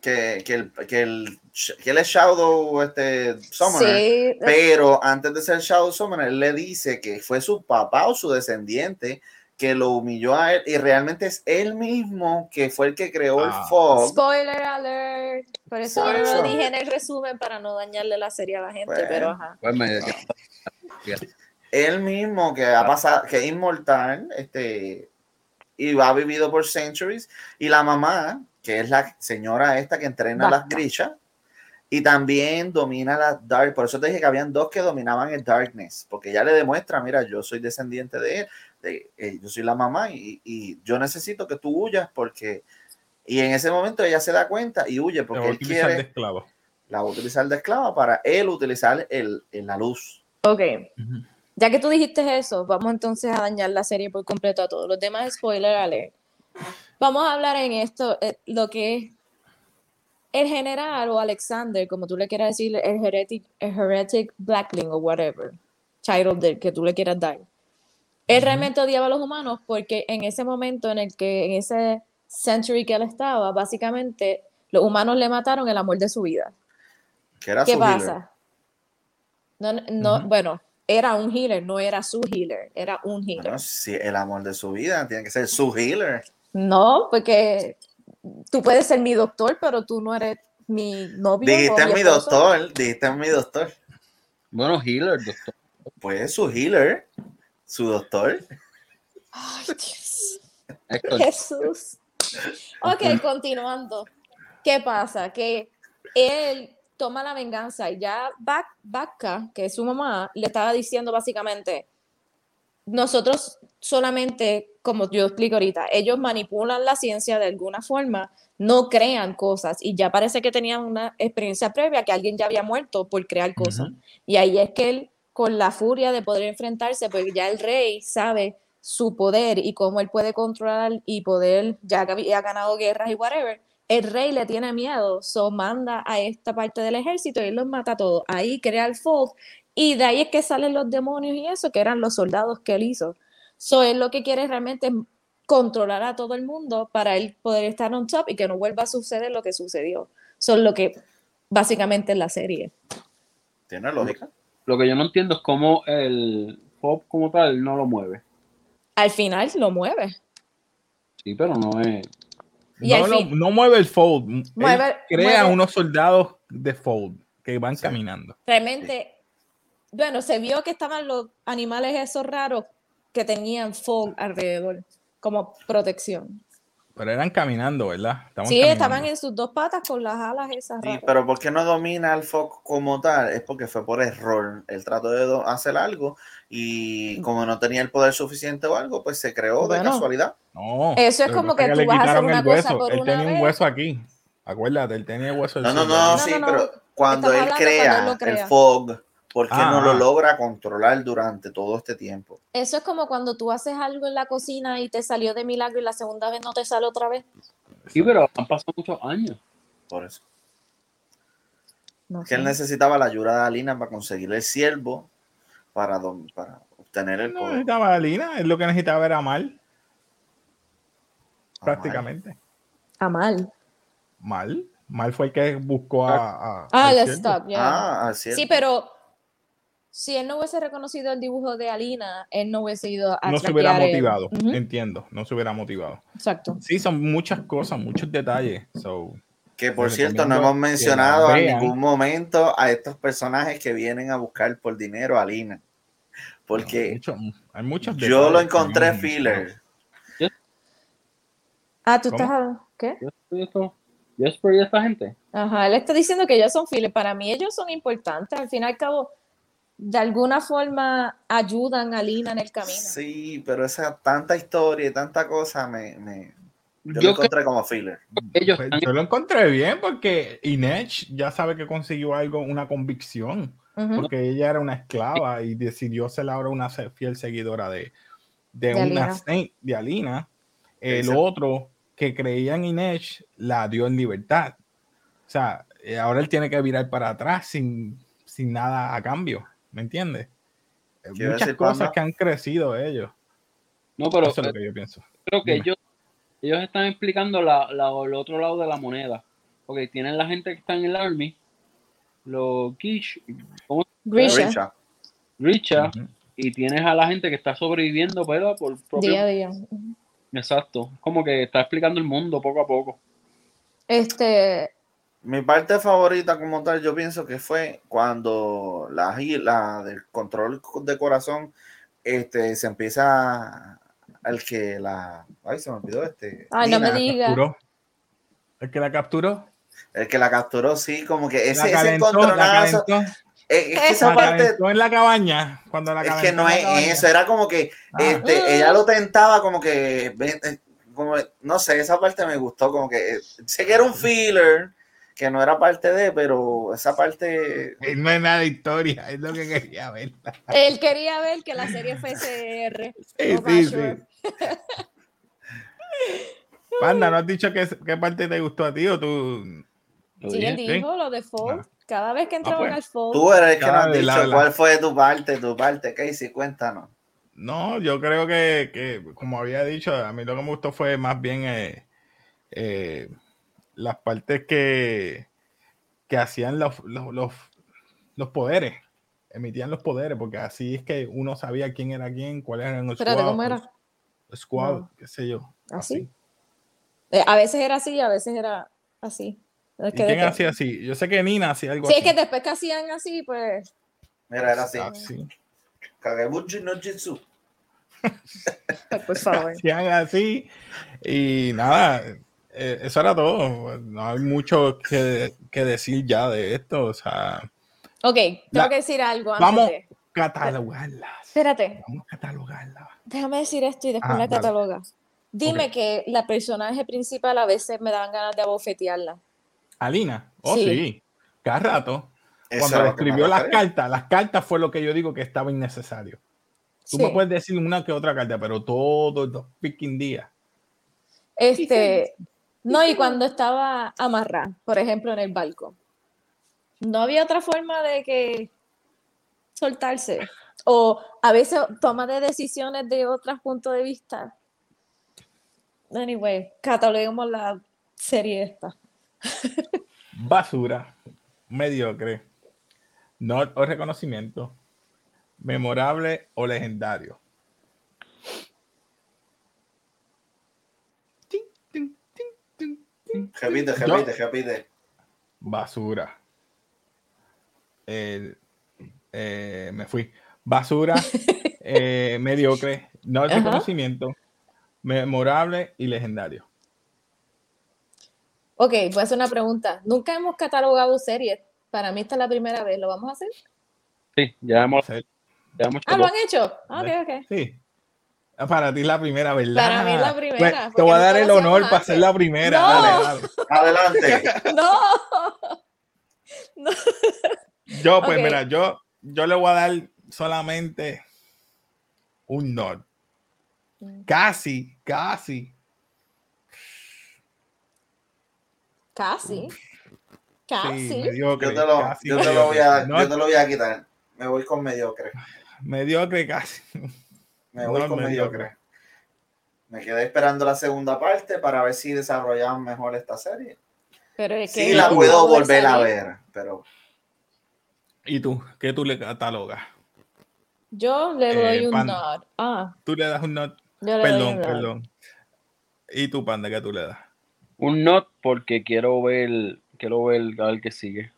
[SPEAKER 4] que, que, el, que, el, que él es Shadow este, Summoner.
[SPEAKER 3] Sí,
[SPEAKER 4] Pero antes de ser Shadow Summoner, él le dice que fue su papá o su descendiente que lo humilló a él y realmente es él mismo que fue el que creó
[SPEAKER 1] Ah.
[SPEAKER 4] el fog.
[SPEAKER 3] spoiler alert. Por eso no lo dije en el resumen para no dañarle la serie a la gente,
[SPEAKER 4] Bueno.
[SPEAKER 3] pero ajá.
[SPEAKER 2] Pues me-
[SPEAKER 4] Él mismo que ha pasado, que es inmortal, este, y ha vivido por centuries, y la mamá, que es la señora esta que entrena a las grishas, y también domina la dark. Por eso te dije que habían dos que dominaban el darkness, porque ella le demuestra, mira, yo soy descendiente de él, de- eh, yo soy la mamá y, y yo necesito que tú huyas porque... Y en ese momento ella se da cuenta y huye porque
[SPEAKER 1] va a
[SPEAKER 4] él
[SPEAKER 1] utilizar
[SPEAKER 4] quiere,
[SPEAKER 1] de esclavo.
[SPEAKER 4] la va a utilizar de esclava para él utilizar el, el- la luz.
[SPEAKER 3] Ok. Ya que tú dijiste eso, vamos entonces a dañar la serie por completo a todos. Los demás, spoiler alert. Vamos a hablar en esto, eh, lo que es el general o Alexander, como tú le quieras decir, el heretic, el heretic Blackling o whatever, child del que tú le quieras dar. Él realmente odiaba a los humanos porque en ese momento en el que, en ese century que él estaba, básicamente los humanos le mataron el amor de su vida.
[SPEAKER 4] Que era
[SPEAKER 3] ¿Qué
[SPEAKER 4] su healer.
[SPEAKER 3] pasa? No, no,
[SPEAKER 1] Ujú.
[SPEAKER 3] bueno, era un healer, no era su healer, era un healer.
[SPEAKER 4] Bueno, si el amor de su vida tiene que ser su healer.
[SPEAKER 3] No, porque tú puedes ser mi doctor, pero tú no eres mi novio.
[SPEAKER 4] Dijiste mi
[SPEAKER 3] esposo.
[SPEAKER 4] doctor, dijiste mi doctor.
[SPEAKER 2] Bueno, healer, doctor.
[SPEAKER 4] Pues su healer, su doctor.
[SPEAKER 3] Ay, Dios. Jesús. Ok, continuando. ¿Qué pasa? Que él toma la venganza y ya Bacca, que es su mamá, le estaba diciendo básicamente, nosotros solamente, como yo explico ahorita, ellos manipulan la ciencia de alguna forma, no crean cosas y ya parece que tenían una experiencia previa que alguien ya había muerto por crear cosas. Y ahí es que él, con la furia de poder enfrentarse, porque ya el rey sabe su poder y cómo él puede controlar y poder, ya que había ganado guerras y whatever, el rey le tiene miedo, so manda a esta parte del ejército y él los mata a todos. Ahí crea el Fold y de ahí es que salen los demonios y eso, que eran los soldados que él hizo. So él lo que quiere realmente es controlar a todo el mundo para él poder estar on top y que no vuelva a suceder lo que sucedió. Son lo que básicamente es la serie.
[SPEAKER 4] Tiene lógica.
[SPEAKER 2] lo que yo no entiendo es cómo el pop como tal no lo mueve.
[SPEAKER 3] Al final lo mueve.
[SPEAKER 2] Sí, pero no es.
[SPEAKER 3] Y
[SPEAKER 1] no, lo- mueve el fold.
[SPEAKER 3] Mueve-
[SPEAKER 1] crea
[SPEAKER 3] mueve-
[SPEAKER 1] unos soldados de fold que van
[SPEAKER 4] Sí.
[SPEAKER 1] caminando.
[SPEAKER 3] Realmente, bueno, se vio que estaban los animales esos raros que tenían fog alrededor, como protección.
[SPEAKER 1] Pero eran caminando, ¿verdad?
[SPEAKER 3] Sí,
[SPEAKER 1] caminando.
[SPEAKER 3] estaban en sus dos patas con las alas esas
[SPEAKER 4] Sí,
[SPEAKER 3] raras.
[SPEAKER 4] pero ¿por qué no domina al foco como tal? Es porque fue por error. Él trató de hacer algo y como no tenía el poder suficiente o algo, pues se creó de casualidad.
[SPEAKER 1] No,
[SPEAKER 3] Eso es como que
[SPEAKER 1] le
[SPEAKER 3] tú vas a hacer
[SPEAKER 1] quitaron
[SPEAKER 3] una
[SPEAKER 1] el
[SPEAKER 3] cosa
[SPEAKER 1] hueso.
[SPEAKER 3] por
[SPEAKER 1] Él
[SPEAKER 3] una
[SPEAKER 1] tenía un hueso aquí. Acuérdate, él tenía el hueso
[SPEAKER 4] No, no, no,
[SPEAKER 3] No,
[SPEAKER 4] sí,
[SPEAKER 3] no, no.
[SPEAKER 4] pero cuando él
[SPEAKER 3] hablando cuando
[SPEAKER 4] crea
[SPEAKER 3] él lo
[SPEAKER 4] el
[SPEAKER 3] crea.
[SPEAKER 4] fog, ¿por qué no
[SPEAKER 1] Ah,
[SPEAKER 4] lo
[SPEAKER 1] ah.
[SPEAKER 4] logra controlar durante todo este tiempo?
[SPEAKER 3] Eso es como cuando tú haces algo en la cocina y te salió de milagro y la segunda vez no te sale otra vez.
[SPEAKER 2] Sí, pero han pasado muchos años.
[SPEAKER 4] Por eso.
[SPEAKER 3] No
[SPEAKER 4] Que él necesitaba la ayuda de Alina para conseguir el siervo para, obtener el
[SPEAKER 1] No
[SPEAKER 4] poder.
[SPEAKER 1] necesitaba a Lina, él lo que necesitaba era mal,
[SPEAKER 4] Ah,
[SPEAKER 1] prácticamente.
[SPEAKER 3] A mal.
[SPEAKER 1] Mal. Mal fue el que buscó a. a-
[SPEAKER 3] Ah,
[SPEAKER 1] al
[SPEAKER 3] el stop, ya.
[SPEAKER 4] Ah, al siervo.
[SPEAKER 3] Sí, pero si él no hubiese reconocido el dibujo de Alina, él no hubiese ido a
[SPEAKER 1] No se hubiera motivado,
[SPEAKER 3] Ujú,
[SPEAKER 1] entiendo, no se hubiera motivado.
[SPEAKER 3] Exacto.
[SPEAKER 1] Sí, son muchas cosas, muchos detalles. So,
[SPEAKER 4] Que por cierto, no hemos mencionado en ningún momento a estos personajes que vienen a buscar por dinero a Lina. Porque
[SPEAKER 1] mucho- hay muchos
[SPEAKER 4] yo lo
[SPEAKER 1] no
[SPEAKER 4] encontré filler.
[SPEAKER 3] Ah, tú
[SPEAKER 1] ¿Cómo?
[SPEAKER 3] estás. ¿Qué?
[SPEAKER 2] Yo estoy esto. Jesper y esta gente.
[SPEAKER 3] Ajá, él está diciendo que ellos son fieles. Para mí, ellos son importantes. Al fin y al cabo, de alguna forma ayudan a Lina en el camino.
[SPEAKER 4] Sí, pero esa tanta historia y tanta cosa me, me- yo, lo
[SPEAKER 2] Yo
[SPEAKER 4] encontré como filler.
[SPEAKER 2] ellos
[SPEAKER 1] Pues, yo lo encontré bien porque Inech ya sabe que consiguió algo, una convicción, porque ella era una esclava y decidió ser ahora una fiel seguidora de, de,
[SPEAKER 3] De
[SPEAKER 1] una
[SPEAKER 3] Alina.
[SPEAKER 1] saint, de Alina. El
[SPEAKER 4] Exacto.
[SPEAKER 1] otro que creía en Inech la dio en libertad. O sea, eh, ahora él tiene que virar para atrás sin, sin nada a cambio, ¿me entiendes? Eh,
[SPEAKER 4] ¿Qué iba a
[SPEAKER 1] Muchas cosas
[SPEAKER 4] Panda?
[SPEAKER 1] que han crecido ellos.
[SPEAKER 2] No, pero
[SPEAKER 1] Eso es lo
[SPEAKER 2] eh,
[SPEAKER 1] que yo pienso.
[SPEAKER 2] creo que ellos, ellos están explicando la, la- el otro lado de la moneda. Porque tienen la gente que está en el army, los Kish, ¿cómo?
[SPEAKER 3] Grisha,
[SPEAKER 4] Richa.
[SPEAKER 2] Richa,
[SPEAKER 1] Ujú.
[SPEAKER 2] y tienes a la gente que está sobreviviendo, pero por propio.
[SPEAKER 3] día a día.
[SPEAKER 2] Exacto. Como que está explicando el mundo poco a poco.
[SPEAKER 3] Este,
[SPEAKER 4] Mi parte favorita como tal, yo pienso que fue cuando la, la del control de corazón este, se empieza al que la... Ay, se me olvidó este.
[SPEAKER 3] ay, no me digas.
[SPEAKER 1] Capturó. El que la capturó.
[SPEAKER 4] El que la capturó, sí, como que ese,
[SPEAKER 1] la
[SPEAKER 4] ese
[SPEAKER 1] calentó,
[SPEAKER 4] encontronazo. eh, Es que esa
[SPEAKER 1] la
[SPEAKER 4] parte
[SPEAKER 1] en la cabaña. Cuando la
[SPEAKER 4] es que no es eso, era como que
[SPEAKER 1] Ah.
[SPEAKER 4] este, ella lo tentaba como que, eh, como, no sé, esa parte me gustó, como que eh, sé que era un filler, que no era parte de, pero esa parte,
[SPEAKER 1] Eh, No es nada de historia, es lo que quería ver.
[SPEAKER 3] Él quería ver que la serie fuese R.
[SPEAKER 1] Sí,
[SPEAKER 3] No,
[SPEAKER 1] sí, sí. Panda, ¿no has dicho qué, qué parte te gustó a ti o tú?
[SPEAKER 3] Sí, él dijo lo de Fold.
[SPEAKER 1] Ah.
[SPEAKER 3] Cada vez que entraban
[SPEAKER 1] pues.
[SPEAKER 3] al Fold.
[SPEAKER 4] tú eres el que nos has dicho cuál fue tu parte, tu parte, Casey, cuéntanos.
[SPEAKER 1] No, yo creo que, que, como había dicho, a mí lo que me gustó fue más bien eh, eh, las partes que, que hacían los, los, los, los poderes. emitían los poderes, porque así es que uno sabía quién era quién, cuáles eran los
[SPEAKER 3] Espérate,
[SPEAKER 1] squad,
[SPEAKER 3] ¿cómo era?
[SPEAKER 1] los squad,
[SPEAKER 3] No.
[SPEAKER 1] qué sé yo.
[SPEAKER 3] ¿Así? Eh, a veces era así, a veces era así. Es
[SPEAKER 1] ¿Y quién hacía así? Yo sé que Nina hacía algo
[SPEAKER 3] Sí, es que después que hacían así, pues.
[SPEAKER 4] Mira, era así.
[SPEAKER 1] Así.
[SPEAKER 4] Kagebuchi no Jitsu.
[SPEAKER 3] pues, por favor.
[SPEAKER 1] Hacían así. Y nada, eh, eso era todo. No hay mucho que, que decir ya de esto. O sea,
[SPEAKER 3] Ok, tengo
[SPEAKER 1] La-
[SPEAKER 3] que decir algo antes
[SPEAKER 1] vamos
[SPEAKER 3] de-
[SPEAKER 1] a catalogarlas.
[SPEAKER 3] Espérate,
[SPEAKER 1] Vamos a catalogarlas.
[SPEAKER 3] déjame decir esto y después
[SPEAKER 1] Ah,
[SPEAKER 3] la
[SPEAKER 1] dale.
[SPEAKER 3] cataloga. Dime que la personaje principal a veces me daban ganas de abofetearla.
[SPEAKER 1] Alina, oh
[SPEAKER 3] Sí.
[SPEAKER 1] sí, cada rato.
[SPEAKER 4] Eso
[SPEAKER 1] Cuando le escribió las cartas, las cartas fue lo que yo digo que estaba innecesario. Tú
[SPEAKER 3] Sí.
[SPEAKER 1] me puedes decir una que otra carta, pero todos los freaking días.
[SPEAKER 3] Este, no, y cuando estaba amarrada, por ejemplo, en el barco, no había otra forma de que soltarse. O a veces toma de decisiones de otros puntos de vista. Anyway, cataloguemos la serie esta.
[SPEAKER 1] Basura, mediocre, no o reconocimiento, memorable o legendario.
[SPEAKER 4] Repite,
[SPEAKER 1] Yo-
[SPEAKER 4] repite, repite.
[SPEAKER 1] Basura. El- eh, me fui. Basura, eh, mediocre, no
[SPEAKER 3] Ajá.
[SPEAKER 1] reconocimiento, memorable y legendario.
[SPEAKER 3] Ok, voy a hacer una pregunta. Nunca hemos catalogado series. Para mí esta es la primera vez. ¿Lo vamos a hacer?
[SPEAKER 2] Sí, ya hemos, ya hemos
[SPEAKER 3] Ah, ¿lo han hecho? Ok, ok.
[SPEAKER 1] Sí. Para ti es la primera, ¿verdad?
[SPEAKER 3] Para mí es la
[SPEAKER 1] Pues,
[SPEAKER 3] primera,
[SPEAKER 1] te
[SPEAKER 3] porque
[SPEAKER 1] voy a dar el honor para ser la primera.
[SPEAKER 3] No.
[SPEAKER 1] Dale, dale.
[SPEAKER 4] Adelante.
[SPEAKER 3] No. no.
[SPEAKER 1] Yo, pues mira, yo, yo le voy a dar solamente un nod. Casi, casi.
[SPEAKER 3] Casi.
[SPEAKER 1] Sí,
[SPEAKER 3] Casi.
[SPEAKER 1] mediocre.
[SPEAKER 4] Yo te lo,
[SPEAKER 1] casi
[SPEAKER 4] yo te lo voy a, yo te lo voy a quitar. Me voy con mediocre.
[SPEAKER 1] mediocre casi.
[SPEAKER 4] Me voy
[SPEAKER 1] No,
[SPEAKER 4] con
[SPEAKER 1] mediocre.
[SPEAKER 4] mediocre. Me quedé esperando la segunda parte para ver si desarrollaban mejor esta serie.
[SPEAKER 3] Pero es que
[SPEAKER 4] Sí, la puedo volver a ver, pero
[SPEAKER 1] ¿Y tú? ¿Qué tú le catalogas?
[SPEAKER 3] Yo le
[SPEAKER 1] Eh,
[SPEAKER 3] doy un
[SPEAKER 1] Panda.
[SPEAKER 3] nod. Ah,
[SPEAKER 1] Tú le das un nod.
[SPEAKER 3] yo le doy
[SPEAKER 1] Perdón,
[SPEAKER 3] un nod.
[SPEAKER 1] perdón. ¿Y tú, Panda, qué tú le das?
[SPEAKER 2] un not porque quiero ver, quiero ver a ver qué sigue.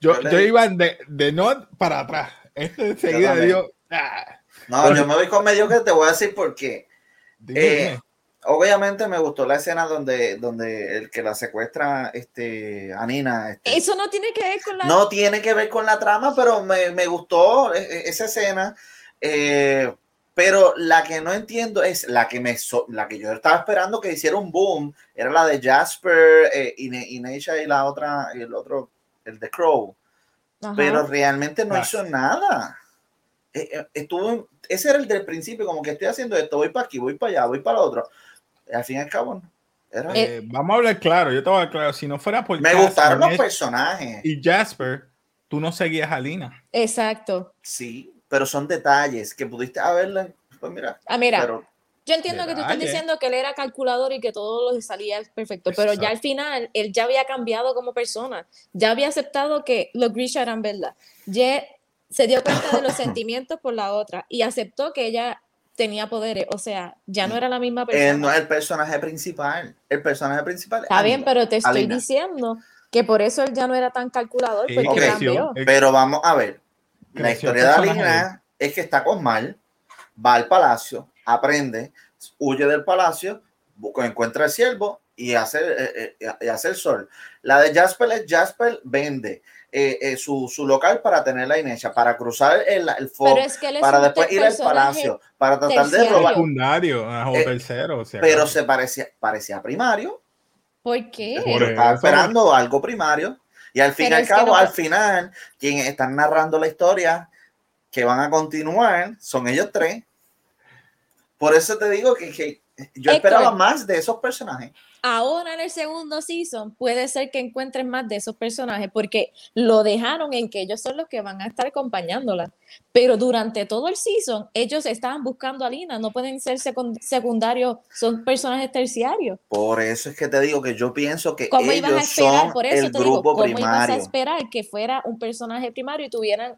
[SPEAKER 1] Yo,
[SPEAKER 4] Yo le
[SPEAKER 1] yo
[SPEAKER 4] di-
[SPEAKER 1] iba de, de nod para atrás. Este enseguida dio. ah,
[SPEAKER 4] no, yo me voy con mediocre, te voy a decir por qué. Eh. Obviamente me gustó la escena donde, donde el que la secuestra este, a Nina. este,
[SPEAKER 3] Eso no tiene que ver con la.
[SPEAKER 4] no tiene que ver con la trama, pero me, me gustó e- e- esa escena. eh, pero la que no entiendo es la que me so- la que yo estaba esperando que hiciera un boom, era la de Jasper eh, y, Ne- y Neisha y la otra, y el otro, el de Crow.
[SPEAKER 3] Ajá.
[SPEAKER 4] Pero realmente no hizo nada. Eh, eh, Estuvo, ese era el del principio, como que estoy haciendo esto, voy para aquí, voy para allá, voy para otro. Al fin y al cabo, no. Era-
[SPEAKER 1] Eh, vamos a hablar claro. Yo te voy a hablar claro. Si no fuera por
[SPEAKER 4] me
[SPEAKER 1] Casper,
[SPEAKER 4] gustaron los personajes.
[SPEAKER 1] y Jasper, tú no seguías a Lina.
[SPEAKER 3] Exacto.
[SPEAKER 4] Sí, pero son detalles que pudiste haberla. Pues mira,
[SPEAKER 3] Ah, mira,
[SPEAKER 4] pero
[SPEAKER 3] yo entiendo que tú estás diciendo que él era calculador y que todo lo salía perfecto, pero ya al final él ya había cambiado como persona, ya había aceptado que los Grisha eran verdad, ya se dio cuenta de los sentimientos por la otra y aceptó que ella tenía poderes, o sea, ya no era la misma persona.
[SPEAKER 4] él no es el personaje principal. El personaje principal es
[SPEAKER 3] Está bien, pero te estoy
[SPEAKER 4] Alina.
[SPEAKER 3] diciendo que por eso él ya no era tan calculador, porque
[SPEAKER 4] creció,
[SPEAKER 3] cambió.
[SPEAKER 4] Pero vamos a ver. La historia de Alina es que está con Mal, va al palacio, aprende, huye del palacio, busca, encuentra el siervo y hace, eh, eh, y hace el sol. La de Jasper es Jasper vende eh, eh, su, su local para tener la Inecha, para cruzar el, el fog,
[SPEAKER 3] Pero es que
[SPEAKER 4] para después ir al palacio, para tratar de
[SPEAKER 3] terciario.
[SPEAKER 4] robar.
[SPEAKER 1] secundario o
[SPEAKER 4] Eh,
[SPEAKER 1] tercero. o sea,
[SPEAKER 4] Pero se parecía, parecía primario.
[SPEAKER 3] ¿Por qué?
[SPEAKER 1] Por
[SPEAKER 4] Yo estaba esperando algo primario. Y al fin y
[SPEAKER 3] Pero
[SPEAKER 4] al
[SPEAKER 3] es que
[SPEAKER 4] cabo,
[SPEAKER 3] no-
[SPEAKER 4] al final, quienes están narrando la historia que van a continuar son ellos tres. Por eso te digo que, que Yo esperaba más de esos personajes.
[SPEAKER 3] Ahora en el segundo season puede ser que encuentres más de esos personajes porque lo dejaron en que ellos son los que van a estar acompañándola. Pero durante todo el season ellos estaban buscando a Lina, no pueden ser secundarios, son personajes terciarios.
[SPEAKER 4] Por eso es que te digo que yo pienso que ¿Cómo ellos ibas a esperar? son Por eso el te grupo digo, ¿cómo ibas a
[SPEAKER 3] esperar que fuera un personaje primario y tuvieran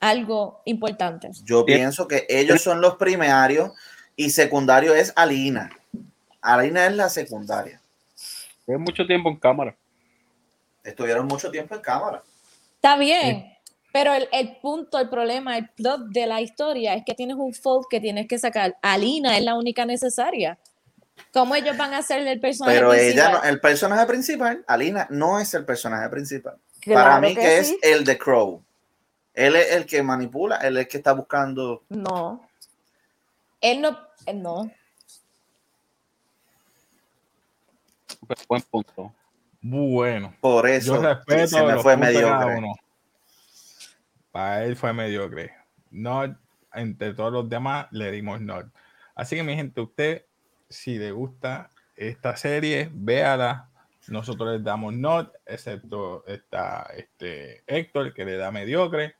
[SPEAKER 3] algo importante?
[SPEAKER 4] Yo pienso que ellos son los primarios y secundario es Alina. Alina es la secundaria.
[SPEAKER 2] Es mucho tiempo en cámara.
[SPEAKER 4] Estuvieron mucho tiempo en cámara.
[SPEAKER 3] Está bien, pero el, punto, el problema, el plot de la historia es que tienes un folk que tienes que sacar. Alina es la única necesaria. ¿Cómo ellos van a ser el personaje
[SPEAKER 4] Pero ella no, el personaje principal, Alina, no es el personaje principal. Para mí que, es el de Crow. Él es el que manipula, él es el que está buscando.
[SPEAKER 3] No. Él no, no.
[SPEAKER 2] Buen punto.
[SPEAKER 1] Bueno.
[SPEAKER 4] Por eso
[SPEAKER 1] yo respeto se me fue mediocre. Para él fue mediocre. No, entre todos los demás le dimos no. Así que mi gente, usted, si le gusta esta serie, véala. Nosotros le damos not, excepto esta, este Héctor, que le da mediocre.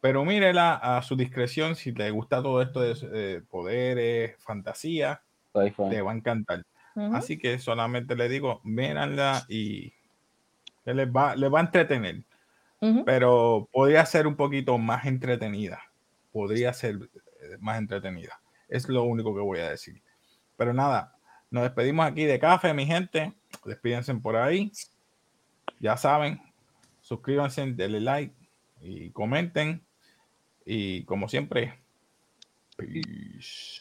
[SPEAKER 1] Pero mírela a su discreción si le gusta todo esto de poderes, fantasía, te va a encantar. Así que solamente le digo, míranla y les va, les va a entretener. Pero podría ser un poquito más entretenida. Podría ser eh, más entretenida. Es lo único que voy a decir. Pero nada, nos despedimos aquí de café, mi gente. Despídense por ahí. Ya saben, suscríbanse, denle like y comenten. Y como siempre, peace.